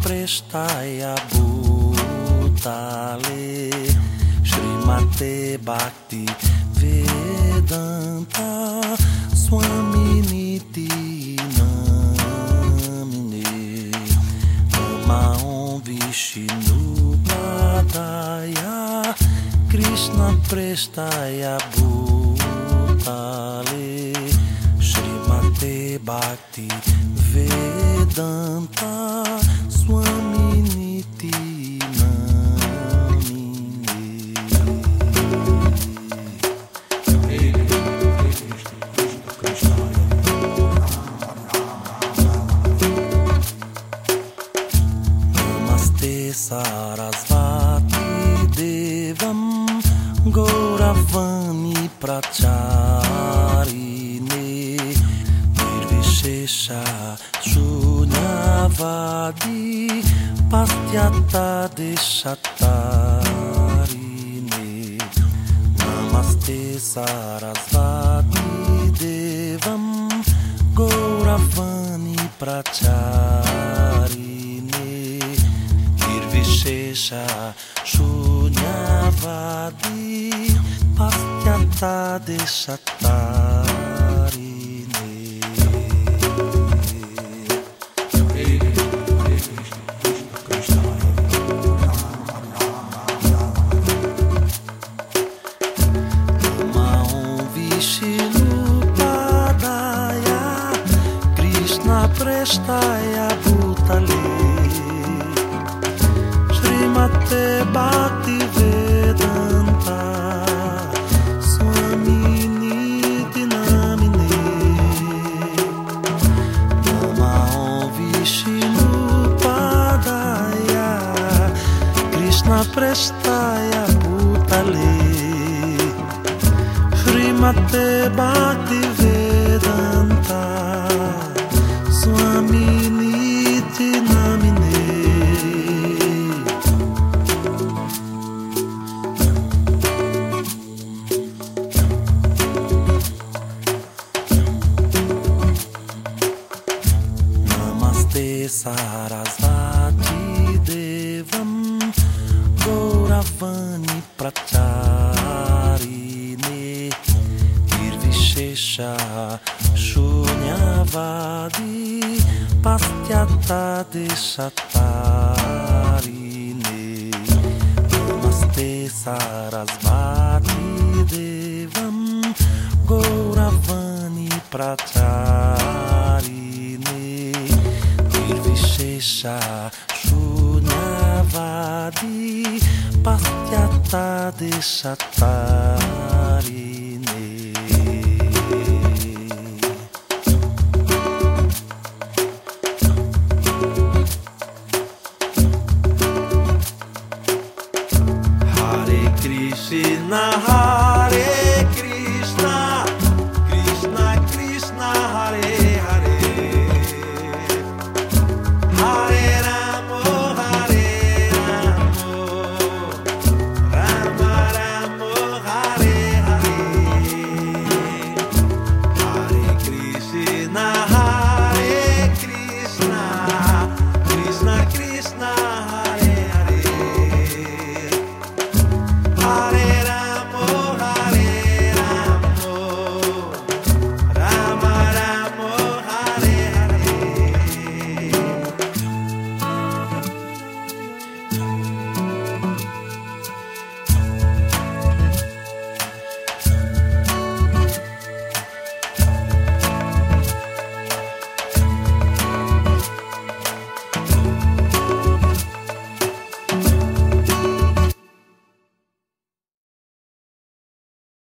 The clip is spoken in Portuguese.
prestai abutale Shrimate Bhakti Vedanta Swami Namine Nama Om Vishnu Padaya Krishna prestai abutale Bhakti Vedanta Swami Niti Namine Namaste Sarasvati Devam Gauravani Pracharine Nirvishesha Shunyavadi Pastyata Deshatarine Namaste Sarasvati Devam Gauravani Pracharine. Nirvishesha Shunyavadi Pastyata Deshatarine Nestaja putali Shrimate Bhakti Vedanta. Swamini Dinamini Nama Om Vishnu Padaya. Krishna Prestaya Putali Shrimate Bhakti Vedanta. Sarasvati Devam. Gauravani Pracharine Shunyavadi Pastyata Deshatarine Namaste Sarasvati Devam Gauravani Pracharine Nirvishesha Shunyavadi Pastyata Deshatarine Hare Krishna,